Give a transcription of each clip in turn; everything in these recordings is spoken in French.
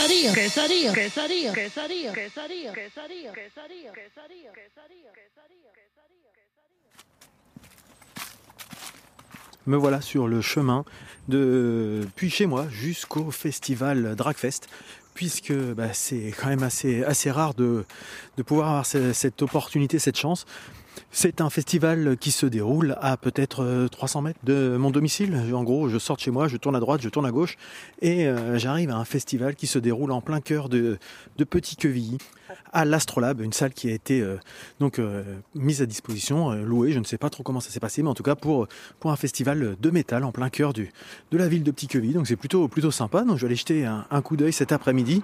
quesadilla, quesadilla, quesadilla, quesadilla, quesadilla, quesadilla, quesadilla, quesadilla, quesadilla, quesadilla, quesadilla, Me voilà sur le chemin depuis chez moi jusqu'au festival Dragfest puisque bah, c'est quand même assez, assez rare de, de pouvoir avoir cette opportunité, cette chance. C'est un festival qui se déroule à peut-être 300 euh, mètres de mon domicile. En gros, je sors de chez moi, je tourne à droite, je tourne à gauche, et euh, j'arrive à un festival qui se déroule en plein cœur de, de Petit Quevilly, à l'Astrolabe, une salle qui a été euh, donc mise à disposition, louée. Je ne sais pas trop comment ça s'est passé, mais en tout cas pour pour un festival de métal en plein cœur de la ville de Petit Quevilly. Donc c'est plutôt plutôt sympa. Donc je vais aller jeter un coup d'œil cet après-midi.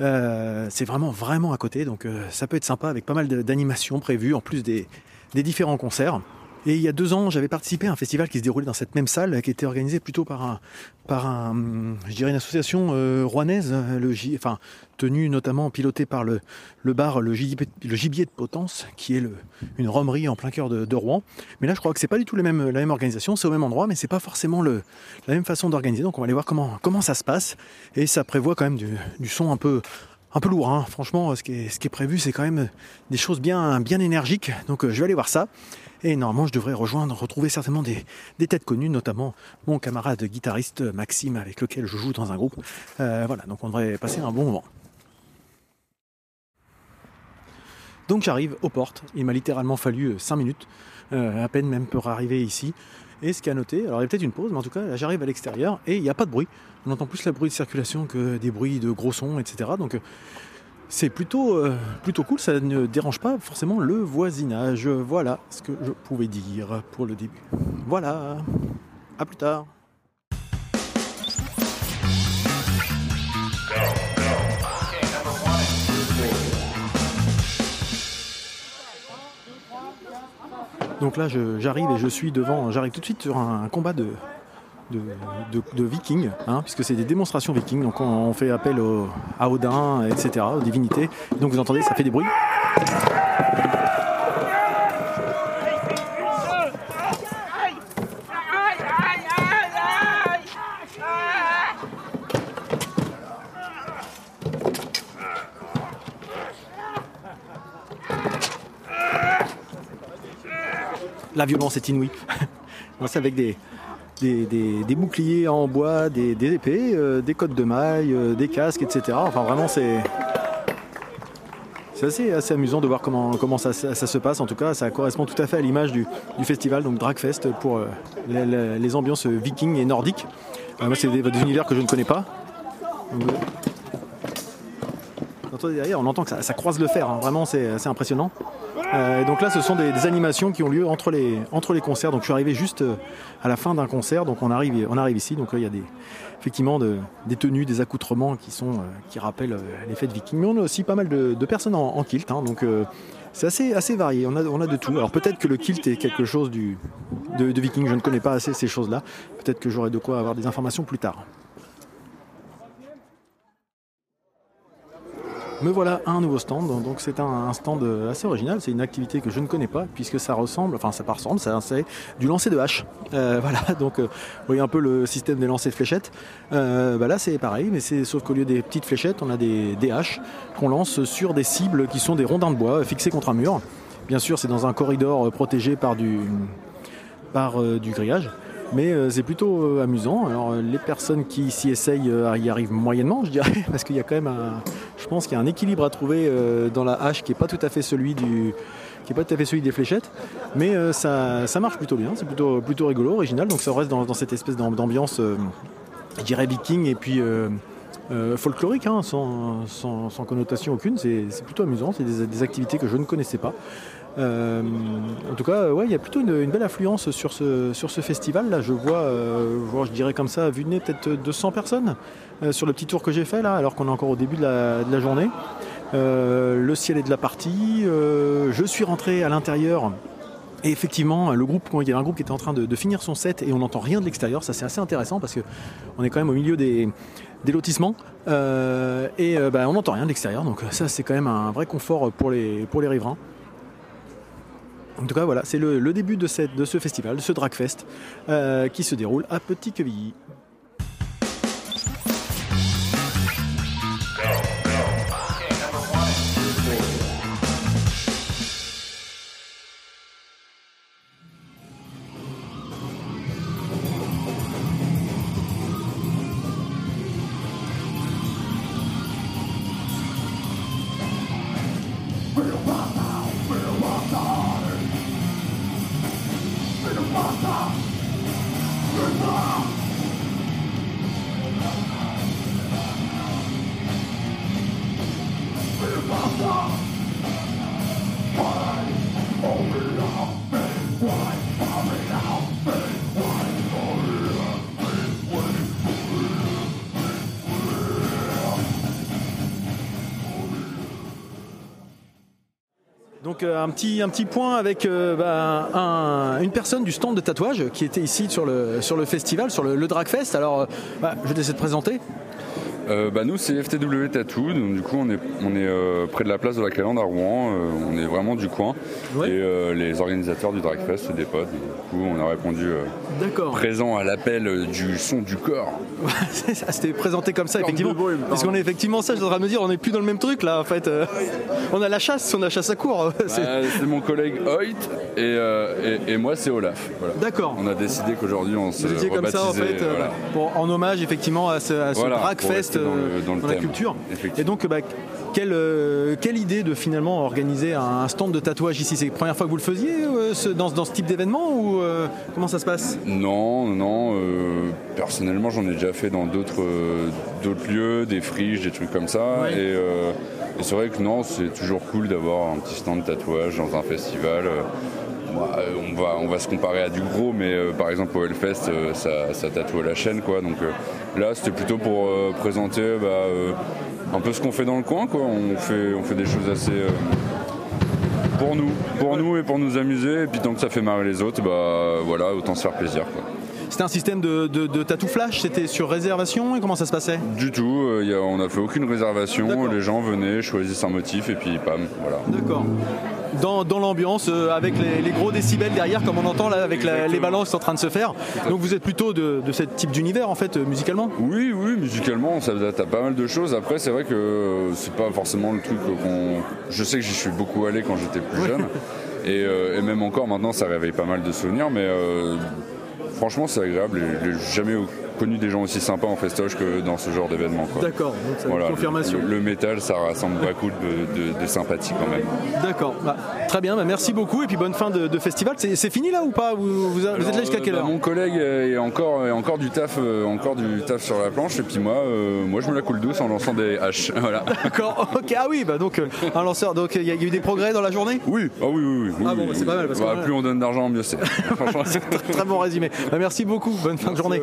c'est vraiment vraiment à côté, donc ça peut être sympa avec pas mal d'animations prévues en plus des des différents concerts. Et il y a deux ans, j'avais participé à un festival qui se déroulait dans cette même salle, qui était organisé plutôt par un, par un, je dirais une association euh, rouennaise, le enfin tenue notamment pilotée par le, le bar le gibier, de Potence, qui est une romerie en plein cœur de, Rouen. Mais là, je crois que c'est pas du tout la même, organisation, c'est au même endroit, mais c'est pas forcément le, la même façon d'organiser. Donc on va aller voir comment, comment ça se passe. Et ça prévoit quand même du son un peu, un peu lourd. Hein. Franchement, ce qui est, prévu, c'est quand même des choses bien, énergiques. Donc euh, je vais aller voir ça. Et normalement, je devrais rejoindre, retrouver certainement des, têtes connues, notamment mon camarade guitariste Maxime, avec lequel je joue dans un groupe. Euh, voilà, donc on devrait passer un bon moment. Donc j'arrive aux portes. Il m'a littéralement fallu 5 euh, minutes, à peine même pour arriver ici. Et ce qui a noté, alors il y a peut-être une pause, mais en tout cas, j'arrive à l'extérieur et il n'y a pas de bruit. On entend plus le bruit de circulation que des bruits de gros sons, etc. Donc euh, c'est plutôt, euh, plutôt cool, ça ne dérange pas forcément le voisinage. Voilà ce que je pouvais dire pour le début. Voilà, à plus tard. Donc là, j'arrive et je suis devant, j'arrive tout de suite sur un, combat de, de, vikings, hein, puisque c'est des démonstrations vikings. Donc on, fait appel à Odin, etc., aux divinités. donc vous entendez, ça fait des bruits. La violence est inouïe. c'est avec des, boucliers en bois, des, épées, euh, des cottes de mailles, euh, des casques, etc. Enfin vraiment c'est. Assez, amusant de voir comment, ça, se passe. En tout cas, ça correspond tout à fait à l'image du, festival, donc Dragfest, pour euh, les, ambiances vikings et nordiques. moi, c'est des, univers que je ne connais pas. derrière, on entend que ça, croise le fer. Hein. Vraiment, c'est impressionnant. Euh, donc là, ce sont des, animations qui ont lieu entre les, entre les concerts. Donc je suis arrivé juste euh, à la fin d'un concert, donc on arrive, on arrive ici. Donc il y a des, effectivement des tenues, des accoutrements qui, sont, euh, qui rappellent les fêtes vikings. Mais on a aussi pas mal de, personnes en, kilt. Hein. donc c'est assez, assez varié. On a, on a de tout. Alors peut-être que le kilt est quelque chose du, de, de viking. Je ne connais pas assez ces choses-là. Peut-être que j'aurai de quoi avoir des informations plus tard. Me voilà à un nouveau stand, donc c'est un, stand assez original, c'est une activité que je ne connais pas puisque ça ressemble, enfin ça pas ressemble, c'est du lancer de hache. Euh, voilà, donc euh, vous voyez un peu le système des lancers de fléchettes. Euh, bah là c'est pareil, mais c'est sauf qu'au lieu des petites fléchettes, on a des, haches qu'on lance sur des cibles qui sont des rondins de bois fixés contre un mur. Bien sûr, c'est dans un corridor protégé par, du grillage. Mais euh, c'est plutôt euh, amusant. Alors euh, les personnes qui s'y essayent y arrivent moyennement, je dirais, parce qu'il y a quand même un, je pense qu'il y a un équilibre à trouver dans la hache qui n'est pas tout à fait celui du qui est pas tout à fait celui des fléchettes, mais ça, ça, marche plutôt bien, c'est plutôt, plutôt rigolo, original, donc ça reste dans, cette espèce d'ambiance, je dirais viking et puis folklorique, hein, sans, sans, connotation aucune, c'est plutôt amusant, c'est des, des, activités que je ne connaissais pas. Euh, en tout cas, ouais, il y a plutôt une, belle affluence sur ce, festival. Là, je vois, euh, je dirais comme ça, à vue de nez, peut-être 200 personnes euh, sur le petit tour que j'ai fait là, alors qu'on est encore au début de la, journée. le ciel est de la partie. je suis rentré à l'intérieur. Et effectivement, le groupe, il y a un groupe qui était en train de, finir son set et on n'entend rien de l'extérieur. Ça, c'est assez intéressant parce qu'on est quand même au milieu des, lotissements et bah, on n'entend rien de l'extérieur. Donc ça, c'est quand même un vrai confort pour les riverains. En tout cas, voilà, c'est le, début de, cette, de, ce festival, de ce Dragfest, euh, qui se déroule à Petit euh, un petit, un petit point avec euh, bah, un- une personne du stand de tatouage qui était ici sur le, sur le festival, sur le, Dragfest. Alors, euh, bah, je vais te laisser te présenter. Euh, bah, nous, c'est FTW Tattoo. Donc, du coup, on est, on est euh, près de la place de la Calandre à Rouen. Euh, on est vraiment du coin. Ouais. Et euh, les organisateurs du Dragfest, c'est des potes. Du coup, on a répondu euh, présent à l'appel du son du corps. Ça s'était présenté comme ça, effectivement. Parce qu'on est effectivement ça, je voudrais me dire, on n'est plus dans le même truc là, en fait. euh, on a la chasse, on a chasse à court. c'est- Bah, c'est mon collègue Hoyt et, euh, et, et moi, c'est Olaf. Voilà. D'accord. On a décidé qu'aujourd'hui, on se étiez comme ça en rebaptisait, fait, euh, voilà. pour- en hommage effectivement à ce, à ce Voilà, pour Dragfest dans le- euh, dans le la culture. Et donc, bah, quelle, euh, quelle idée de finalement organiser un stand de tatouage ici? C'est la première fois que vous le faisiez euh, ce- dans, dans ce type d'événement ou comment ça se passe? Non, non. personnellement, j'en ai déjà fait dans d'autres d'autres lieux, des friches, des trucs comme ça. Ouais. Et, et c'est vrai que non, c'est toujours cool d'avoir un petit stand de tatouage dans un festival. Euh, on, va, on va se comparer à du gros, mais euh, par exemple au Hellfest, euh, ça, ça tatoue à la chaîne. Quoi. Donc euh, là, c'était plutôt pour présenter bah, un peu ce qu'on fait dans le coin. Quoi. On, fait, on fait des choses assez. pour nous, pour nous et pour nous amuser, et puis tant que ça fait marrer les autres, bah voilà, autant se faire plaisir. Quoi. C'était un système de, de, de tatou flash? C'était sur réservation? Et comment ça se passait? Du tout, euh, y a- on n'a fait aucune réservation, les gens venaient, choisissent un motif et puis pam, voilà. D'accord. Dans, dans l'ambiance, euh, avec les, les gros décibels derrière, comme on entend là, avec la- les balances en train de se faire. Donc vous êtes plutôt de, de ce type d'univers en fait, euh, musicalement Oui, oui, musicalement, ça date à pas mal de choses. Après, c'est vrai que c'est pas forcément le truc qu'on. Je sais que j'y suis beaucoup allé quand j'étais plus jeune. Et, euh, et même encore maintenant, ça réveille pas mal de souvenirs, mais euh, franchement, c'est agréable. Et J'ai jamais connu des gens aussi sympas en festoche que dans ce genre d'événement. D'accord, donc c'est Voilà, une confirmation. Le, le métal, ça rassemble beaucoup de, de, de sympathie quand même. D'accord, Bah, très bien, bah, merci beaucoup et puis bonne fin de, de festival. C'est fini là ou pas vous, êtes là jusqu'à euh, quelle bah, heure Mon collègue est encore, est encore du taf, euh, encore du taf sur la planche, et puis moi, euh, moi je me la coule douce en lançant des haches. Voilà. D'accord, ok, ah oui, bah donc euh, un lanceur, donc il y, a il y a eu des progrès dans la journée Oui, ah oui, oui, oui. oui, Ah bon, oui, c'est oui. pas mal, parce que- plus on donne d'argent, mieux c'est. Franchement, c'est- Très, très bon résumé. Merci beaucoup, bonne fin de journée.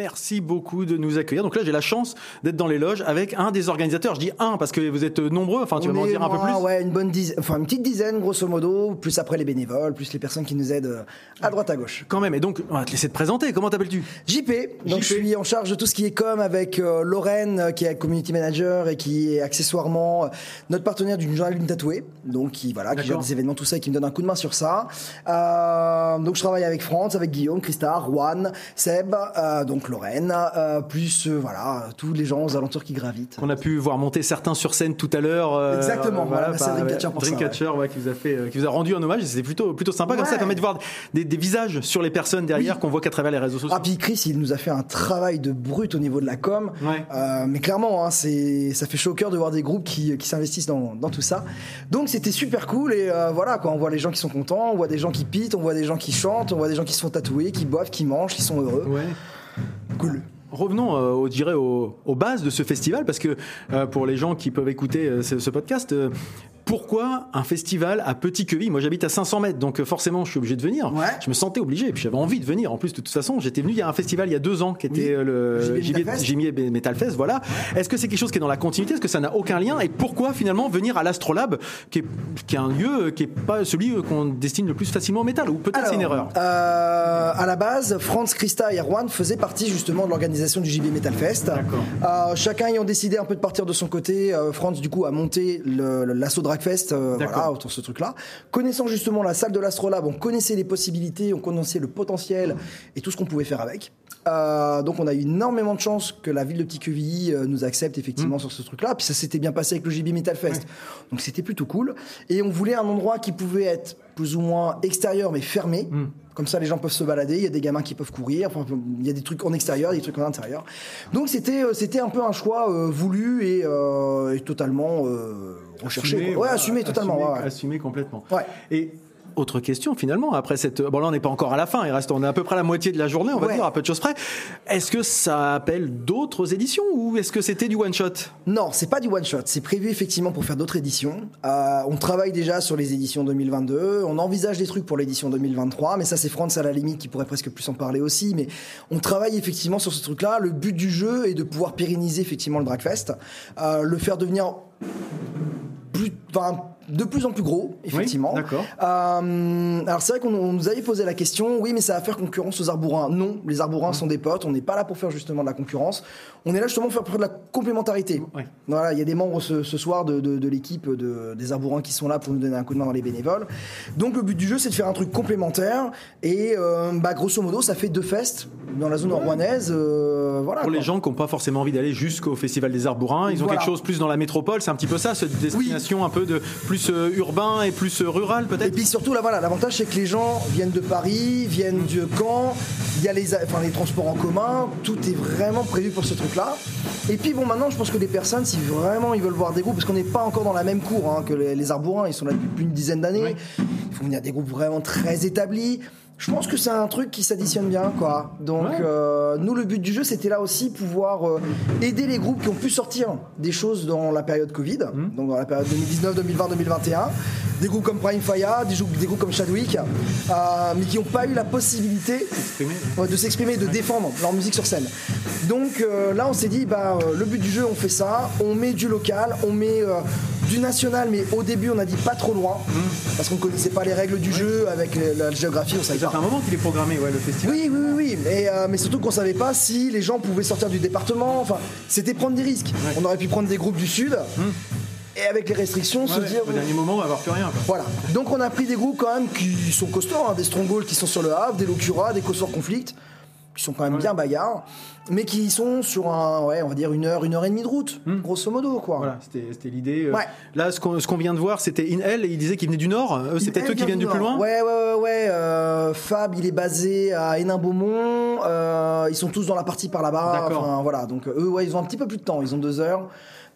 Merci beaucoup de nous accueillir. Donc là, j'ai la chance d'être dans les loges avec un des organisateurs. Je dis un parce que vous êtes nombreux. Enfin, tu vas m'en dire un peu plus? Ouais, une bonne dizaine, enfin une petite dizaine grosso modo, plus après les bénévoles, plus les personnes qui nous aident euh, à droite à gauche. Quand même. Et donc, on va te laisser te présenter. Comment t'appelles-tu? JP, donc je suis en charge de tout ce qui est com avec euh, Lorraine euh, qui est community manager et qui est accessoirement euh, notre partenaire d'une journée d'une tatouée, donc qui voilà, qui gère des événements tout ça et qui me donne un coup de main sur ça. Euh, donc je travaille avec France, avec Guillaume, Christa, Juan, Seb, donc Lorraine, euh, plus euh, voilà tous les gens aux alentours qui gravitent. On a pu voir monter certains sur scène tout à l'heure. euh, Exactement, voilà, par- à Dreamcatcher pour ça, Dreamcatcher, ouais, qui vous a fait, qui vous a rendu un hommage. C'était plutôt, plutôt sympa comme ça. Permet de voir des, des visages sur les personnes derrière qu'on voit qu'à travers les réseaux sociaux. Ah puis Chris, il nous a fait un travail de brut au niveau de la com. Mais clairement, hein, c'est ça fait chaud au cœur de voir des groupes qui, qui s'investissent dans, dans tout ça. Donc c'était super cool et voilà quoi, on voit les gens qui sont contents, on voit des gens qui pitent, on voit des gens qui chantent, on voit des gens qui se font tatouer, qui boivent, qui mangent, qui sont heureux. Ouais. Revenons, euh, au, dirais, au- aux bases de ce festival, parce que euh, pour les gens qui peuvent écouter euh, ce, podcast, pourquoi un festival à Petit Queville Moi, j'habite à 500 mètres, donc euh, forcément, je suis obligé de venir. Ouais. Je me sentais obligé, et puis j'avais envie de venir. En plus, de toute façon, j'étais venu il y a un festival il y a deux ans, qui était Oui. euh, le JB Metal Metal Fest. Voilà. Est-ce que c'est quelque chose qui est dans la continuité? Est-ce que ça n'a aucun lien? Et pourquoi finalement venir à l'Astrolabe, qui est, qui est un lieu euh, qui est pas celui qu'on destine le plus facilement au métal? Ou peut-être c'est une erreur? euh, à la base, Franz, Christa et Erwan faisaient partie justement de l'organisation du JB Metal Fest. Euh, chacun ayant décidé un peu de partir de son côté, euh, Franz du coup a monté l'assaut Dragfest euh, voilà, autour de ce truc-là. Connaissant justement la salle de l'Astrolabe, on connaissait les possibilités, on connaissait le potentiel et tout ce qu'on pouvait faire avec. Euh, donc on a eu énormément de chance que la ville de Petit-Quevilly euh, nous accepte effectivement Mmh. sur ce truc-là. Puis ça s'était bien passé avec le JB Metal Fest. Donc c'était plutôt cool. Et on voulait un endroit qui pouvait être plus ou moins extérieur mais fermé. Hmm. Comme ça, les gens peuvent se balader. Il y a des gamins qui peuvent courir. Enfin, il y a des trucs en extérieur, des trucs en intérieur. Donc c'était euh, c'était un peu un choix euh, voulu et, euh, et totalement euh, recherché. Assumé. Ouais, assumé totalement. assumé, ouais, ouais. assumé complètement. Ouais. Et autre question finalement, après cette. Bon là on n'est pas encore à la fin, il reste, on est à peu près à la moitié de la journée, on va Ouais. dire, à peu de choses près. Est-ce que ça appelle d'autres éditions ou est-ce que c'était du one shot? Non, c'est pas du one shot. C'est prévu effectivement pour faire d'autres éditions. Euh, on travaille déjà sur les éditions 2022. On envisage des trucs pour l'édition 2023, mais ça c'est France à la limite qui pourrait presque plus en parler aussi. Mais on travaille effectivement sur ce truc-là. Le but du jeu est de pouvoir pérenniser effectivement le Dragfest, euh, le faire devenir plus, enfin, de plus en plus gros, effectivement. d'accord. Euh, alors c'est vrai qu'on on nous avait posé la question, oui mais ça va faire concurrence aux arbourins. Non, les arbourins sont des potes, on n'est pas là pour faire justement de la concurrence, on est là justement pour faire, de la complémentarité. Voilà, il y a des membres ce, ce soir de, de- de l'équipe de, des arbourins qui sont là pour nous donner un coup de main dans les bénévoles. Donc le but du jeu c'est de faire un truc complémentaire et euh, bah, grosso modo ça fait deux fests dans la zone rouennaise. euh, voilà, Pour les gens qui n'ont pas forcément envie d'aller jusqu'au Festival des Arbourins, ils ont Voilà. quelque chose plus dans la métropole, c'est un petit peu ça, cette destination un peu de plus euh, urbain et plus euh, rural Et peut-être puis surtout là voilà l'avantage c'est que les gens viennent de Paris, viennent de Caen, il y a les, enfin, les transports en commun, tout est vraiment prévu pour ce truc là. Et puis bon maintenant je pense que les personnes si vraiment ils veulent voir des groupes parce qu'on n'est pas encore dans la même cour hein, que les, les Arbourins, ils sont là depuis plus d'une dizaine d'années, il faut venir des groupes vraiment très établis. Je pense que c'est un truc qui s'additionne bien, quoi. Donc, Ouais. euh, nous, le but du jeu, c'était là aussi pouvoir euh, aider les groupes qui ont pu sortir des choses dans la période Covid, Mmh. donc dans la période 2019, 2020, 2021. Des groupes comme Prime Fire, des, groupes- des groupes comme Chadwick, euh, mais qui n'ont pas eu la possibilité de s'exprimer, de défendre leur musique sur scène. Donc là, on s'est dit, bah, le but du jeu, on fait ça, on met du local, on met du national, mais au début, on a dit pas trop loin, parce qu'on connaissait pas les règles du jeu avec la géographie, on savait Ça fait un moment qu'il est programmé, ouais, le festival. Oui, oui, oui, oui. Mais, euh, mais surtout qu'on savait pas si les gens pouvaient sortir du département. Enfin, c'était prendre des risques. On aurait pu prendre des groupes du sud et avec les restrictions se dire. Au dernier moment, on va avoir plus rien. quoi. Voilà. Donc on a pris des groupes quand même qui sont costauds, hein, des Stronghold qui sont sur le Havre, des Locura, des Kosovo Conflict, qui sont quand même bien bagarres, mais qui sont sur un, ouais, on va dire une heure, une heure et demie de route, grosso modo, quoi. Voilà, c'était l'idée. euh. Ouais. Là, ce qu'on vient de voir, c'était In Hell et il disait qu'ils venaient du nord. Eux, c'est peut-être eux qui viennent du plus loin. Ouais, ouais, ouais, ouais. euh, Fab, il est basé à Hénin-Beaumont. euh, ils sont tous dans la partie par là-bas. D'accord. Enfin, voilà. Donc, eux, ouais, ils ont un petit peu plus de temps. Ils ont deux heures.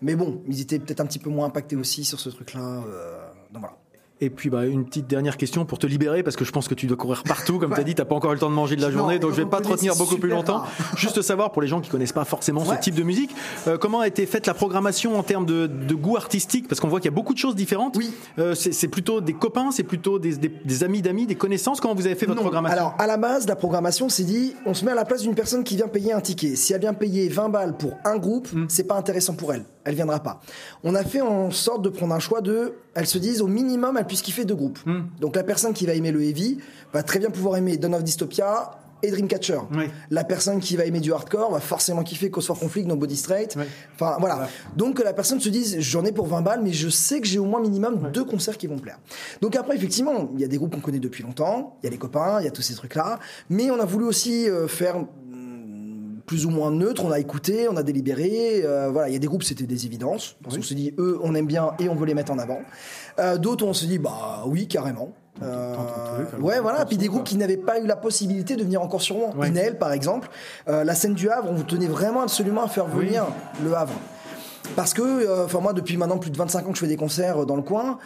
Mais bon, ils étaient peut-être un petit peu moins impactés aussi sur ce truc-là. donc voilà. Et puis, bah, une petite dernière question pour te libérer, parce que je pense que tu dois courir partout. Comme tu as dit, tu pas encore eu le temps de manger de la Non, journée, donc je vais pas te retenir beaucoup plus longtemps. rare. Juste savoir, pour les gens qui connaissent pas forcément Ouais. ce type de musique, euh, comment a été faite la programmation en termes de, de goût artistique? Parce qu'on voit qu'il y a beaucoup de choses différentes. Oui. Euh, c'est plutôt des copains, c'est plutôt des, des- des amis d'amis, des connaissances? Comment vous avez fait votre Non. programmation? Alors, à la base, la programmation, c'est dit, on se met à la place d'une personne qui vient payer un ticket. Si elle vient payer 20 balles pour un groupe, Hmm. c'est pas intéressant pour elle. Elle viendra pas. On a fait en sorte de prendre un choix de, elles se disent, au minimum, elles puissent kiffer deux groupes. Hmm. Donc, la personne qui va aimer le heavy va très bien pouvoir aimer Dawn of Dystopia et Dreamcatcher. Oui. La personne qui va aimer du hardcore va forcément kiffer Cause for Conflict, No Body Straight. Oui. Enfin, voilà. Donc, que la personne se dise, j'en ai pour 20 balles, mais je sais que j'ai au moins minimum deux concerts qui vont plaire. Donc après, effectivement, il y a des groupes qu'on connaît depuis longtemps, il y a les copains, il y a tous ces trucs-là, mais on a voulu aussi euh, faire plus ou moins neutre, on a écouté, on a délibéré, euh, voilà, il y a des groupes c'était des évidences, parce qu'on se dit eux on aime bien et on veut les mettre en avant. Euh, D'autres on se dit bah oui carrément. Euh, truc, ouais voilà, puis des groupes qui n'avaient pas eu la possibilité de venir encore sur Rouen. Ouais. Inel par exemple, Euh, la scène du Havre, on tenait vraiment absolument à faire Oui. venir le Havre. Parce que, enfin moi depuis maintenant plus de 25 ans que je fais des concerts dans le coin,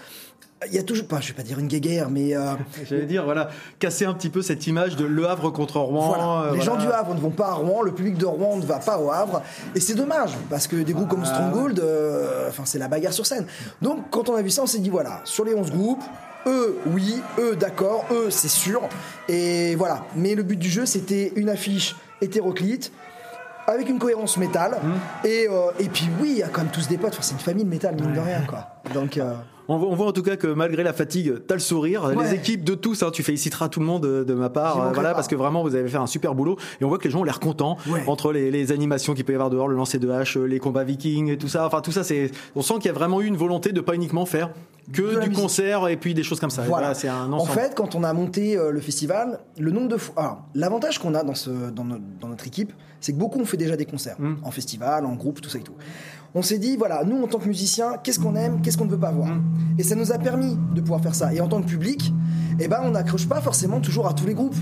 il y a toujours, pas, je vais pas dire une guéguerre, mais euh, J'allais dire, voilà, casser un petit peu cette image de Le Havre contre Rouen. voilà. euh, les gens du Havre ne vont pas à Rouen, le public de Rouen ne va pas au Havre, et c'est dommage parce que des groupes comme Ah, Stronghold, euh, enfin c'est la bagarre sur scène. Donc quand on a vu ça, on s'est dit voilà, sur les 11 groupes. Eux, oui, eux, d'accord, eux, c'est sûr. Et voilà. Mais le but du jeu, c'était une affiche hétéroclite, avec une cohérence métal. Mmh. Et, euh, et puis oui, il y a quand même tous des potes. Enfin, c'est une famille de métal, mine de rien, quoi. Donc, euh, On voit, on voit en tout cas que malgré la fatigue, t'as le sourire. Ouais. Les équipes de tous, hein, tu féliciteras tout le monde de, de ma part, euh, voilà, pas. parce que vraiment vous avez fait un super boulot. Et on voit que les gens ont l'air contents Ouais. entre les, les animations qu'il peut y avoir dehors, le lancer de hache, les combats vikings et tout ça. Enfin tout ça, c'est, on sent qu'il y a vraiment eu une volonté de pas uniquement faire que du musique. concert et puis des choses comme ça. Voilà. c'est un En fait, quand on a monté euh, le festival, le nombre de fois. Alors, l'avantage qu'on a dans, ce, dans, notre, dans notre équipe, c'est que beaucoup ont fait déjà des concerts, Mm. en festival, en groupe, tout ça et tout. On s'est dit, voilà, nous en tant que musiciens, qu'est-ce qu'on aime, qu'est-ce qu'on ne veut pas voir. Et ça nous a permis de pouvoir faire ça. Et en tant que public, eh ben, on n'accroche pas forcément toujours à tous les groupes.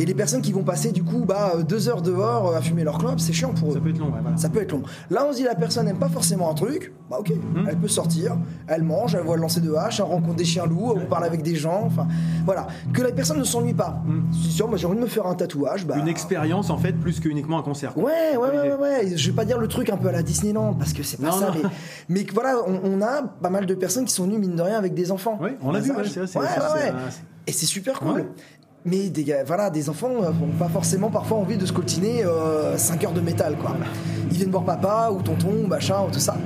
Et les personnes qui vont passer du coup bah, euh, deux heures dehors euh, à fumer leur clope, c'est chiant pour eux. Ça peut être long, ouais, voilà. Ça peut être long. Là, on se dit la personne n'aime pas forcément un truc, bah ok, elle peut sortir, elle mange, elle voit le lancer de hache, elle rencontre des chiens loups, on parle avec des gens, enfin voilà. Que la personne ne s'ennuie pas. Si tiens, moi j'ai envie de me faire un tatouage, bah. Une expérience en fait, plus qu'uniquement un concert. quoi. Ouais, ouais, ouais, ouais, ouais. Je vais pas dire le truc un peu à la Disneyland parce que c'est pas Non, ça, non. mais, voilà, on, on a pas mal de personnes qui sont venues mine de rien avec des enfants. Ouais, on l'a vu, ouais, c'est vrai, Ouais, ouais, Et c'est super cool. Mais des gars, voilà, des enfants euh, n'ont pas forcément parfois envie de se coltiner 5 heures de métal, quoi. Ils viennent voir papa ou tonton, machin, ou tout ça.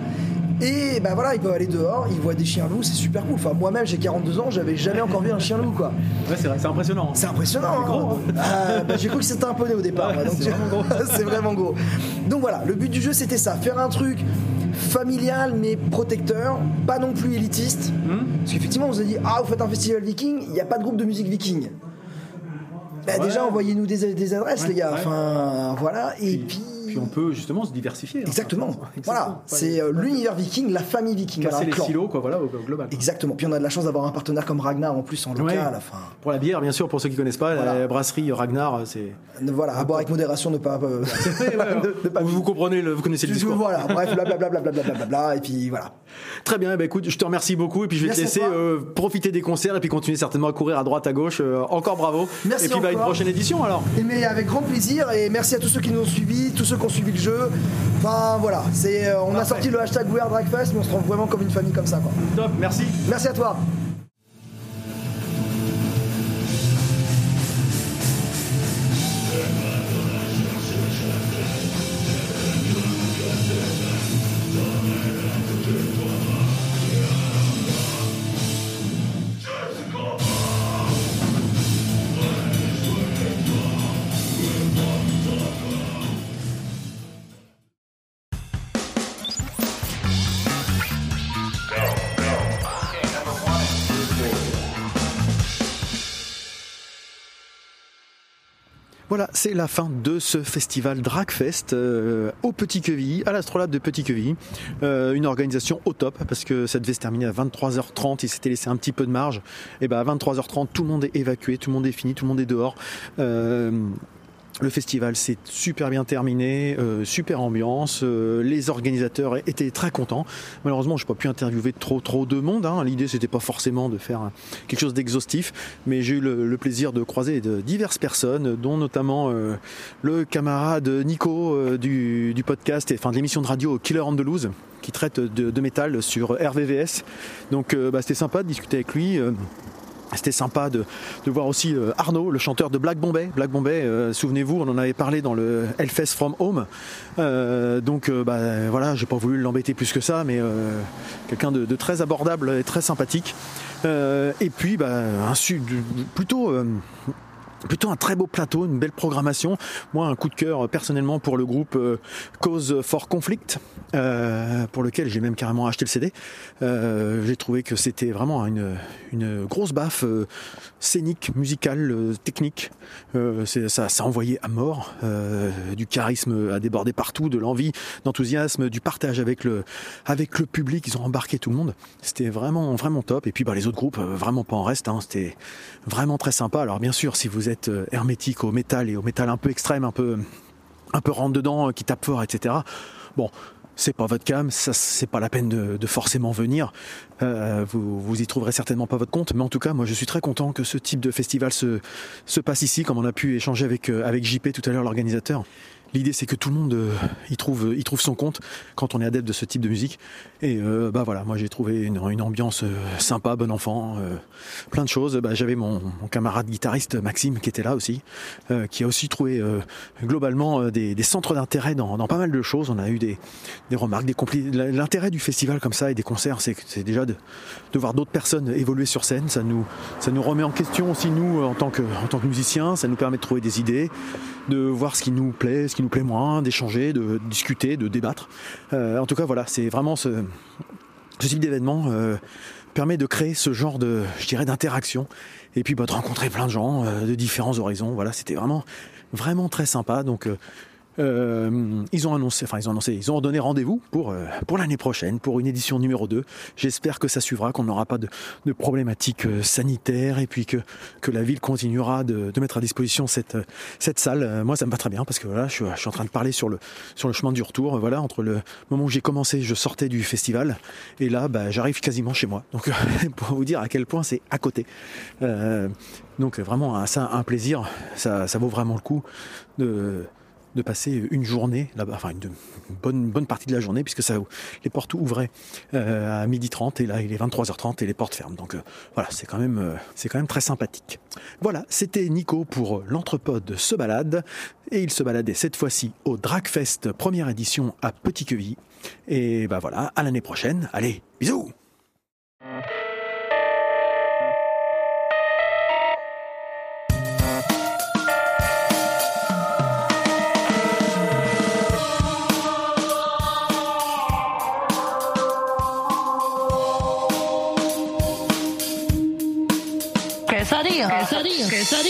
Et ben voilà, ils peuvent aller dehors, ils voient des chiens loups, c'est super cool. Enfin, moi-même, j'ai 42 ans, j'avais jamais encore vu un chien loup, quoi. Ouais, c'est vrai, c'est impressionnant. C'est impressionnant. C'est gros, hein. Ah, bah, j'ai cru que c'était un poney au départ. Ouais, c'est vraiment gros. c'est vraiment gros. Donc voilà, le but du jeu c'était ça, faire un truc familial mais protecteur, pas non plus élitiste. Hmm Parce qu'effectivement, on s'est dit ah vous faites un festival viking, il n'y a pas de groupe de musique viking. Bah. Déjà envoyez-nous des, des adresses Ouais, les gars. ouais. Enfin voilà et puis. Puis on peut justement se diversifier. hein. Exactement. Exactement. Voilà, c'est euh, l'univers viking, la famille viking. Casser voilà, les clan. silos, quoi, voilà, au, au global. Exactement. Puis on a de la chance d'avoir un partenaire comme Ragnar en plus en local. Ouais. Enfin, Pour la bière, bien sûr, pour ceux qui connaissent pas, Voilà. la brasserie Ragnar, c'est. voilà, à boire avec modération, ne pas. euh, ne- ne pas vous, vous comprenez, le, vous connaissez le discours. Voilà, bref, blablabla, blablabla, bla, et puis voilà. Très bien, bah écoute, je te remercie beaucoup et puis je vais Merci te à laisser euh, profiter des concerts et puis continuer certainement à courir à droite à gauche. Euh, encore bravo. Merci et puis bah, une prochaine édition alors. Et mais avec grand plaisir, et merci à tous ceux qui nous ont suivis, tous ceux qui ont suivi le jeu. Enfin voilà, c'est, euh, on a sorti le hashtag We Are Dragfest, mais on se rend vraiment comme une famille comme ça. Quoi. Top, merci. Merci à toi. Voilà, c'est la fin de ce festival Dragfest euh, au Petit Quevilly, à l'Astrolabe de Petit Quevilly. Euh, une organisation au top parce que ça devait se terminer à 23h30, il s'était laissé un petit peu de marge. Et ben à 23h30, tout le monde est évacué, tout le monde est fini, tout le monde est dehors. Euh, le festival s'est super bien terminé, euh, super ambiance. euh, les organisateurs étaient très contents. Malheureusement, je n'ai pas pu interviewer trop trop de monde. hein. L'idée, c'était pas forcément de faire quelque chose d'exhaustif, mais j'ai eu le, plaisir de croiser de diverses personnes, dont notamment euh, le camarade Nico du, podcast, et, enfin de l'émission de radio Killer Loose, qui traite de, de métal sur RVVS. Donc, bah, c'était sympa de discuter avec lui. C'était sympa de, de voir aussi euh, Arnaud, le chanteur de Black Bombay. Black Bombay, euh, souvenez-vous, on en avait parlé dans le Hellfest from Home. Euh, donc euh, bah, voilà, j'ai pas voulu l'embêter plus que ça, mais quelqu'un de, très abordable et très sympathique. Et puis bah, plutôt Plutôt un très beau plateau, une belle programmation. Moi, un coup de cœur euh, personnellement pour le groupe euh, Cause for Conflict, euh, pour lequel j'ai même carrément acheté le CD. J'ai trouvé que c'était vraiment une, une grosse baffe scénique, musicale, technique. Ça, ça envoyait à mort, du charisme à déborder partout, de l'envie, d'enthousiasme, du partage avec le, avec le public. Ils ont embarqué tout le monde. C'était vraiment, vraiment top. Et puis, bah, les autres groupes, vraiment pas en reste. hein. C'était vraiment très sympa. Alors, bien sûr, si vous êtes euh, hermétique au métal et au métal un peu extrême, un peu, un peu rentre dedans, euh, qui tape fort, etc. Bon, c'est pas votre cam, ça c'est pas la peine de, forcément venir. Euh, vous, y trouverez certainement pas votre compte, mais en tout cas, moi je suis très content que ce type de festival se, se passe ici, comme on a pu échanger avec JP tout à l'heure, l'organisateur. L'idée c'est que tout le monde euh, y, trouve, y trouve son compte quand on est adepte de ce type de musique. Et euh, bah voilà, moi j'ai trouvé une, ambiance euh, sympa, bon enfant, plein de choses. Bah, J'avais mon, camarade guitariste Maxime qui était là aussi, qui a aussi trouvé globalement des, centres d'intérêt dans, dans pas mal de choses. On a eu des, des remarques, des L'intérêt du festival comme ça et des concerts, c'est déjà de, de voir d'autres personnes évoluer sur scène. Ça nous, ça nous remet en question aussi nous en tant que, en tant que musiciens. Ça nous permet de trouver des idées, de voir ce qui nous plaît, ce qui nous plaît moins, d'échanger, de discuter, de débattre. Euh, en tout cas, voilà, c'est vraiment ce, type d'événement euh, permet de créer ce genre de, je dirais, d'interaction et puis bah, de rencontrer plein de gens euh, de différents horizons. Voilà, c'était vraiment, vraiment très sympa. Donc, ils ont annoncé, enfin ils ont annoncé, ils ont donné rendez-vous pour, euh, pour l'année prochaine, pour une édition numéro 2. J'espère que ça suivra, qu'on n'aura pas de, de problématiques euh, sanitaires et puis que, que la ville continuera de, de mettre à disposition cette, cette salle. Euh, moi ça me va très bien parce que voilà, je suis, je suis en train de parler sur le, sur le chemin du retour. Voilà, entre le moment où j'ai commencé, je sortais du festival et là bah, j'arrive quasiment chez moi. Donc pour vous dire à quel point c'est à côté. Euh, donc vraiment ça un plaisir, ça, ça vaut vraiment le coup de de passer une journée là-bas, enfin une, bonne, bonne partie de la journée, puisque ça, les portes ouvraient euh, à 12h30 et là il est 23h30 et les portes ferment. Donc euh, voilà, c'est quand, même, euh, c'est quand même très sympathique. Voilà, c'était Nico pour l'Entrepode se balade et il se baladait cette fois-ci au Dragfest première édition à Petit Queville. Et bah voilà, à l'année prochaine. Allez, bisous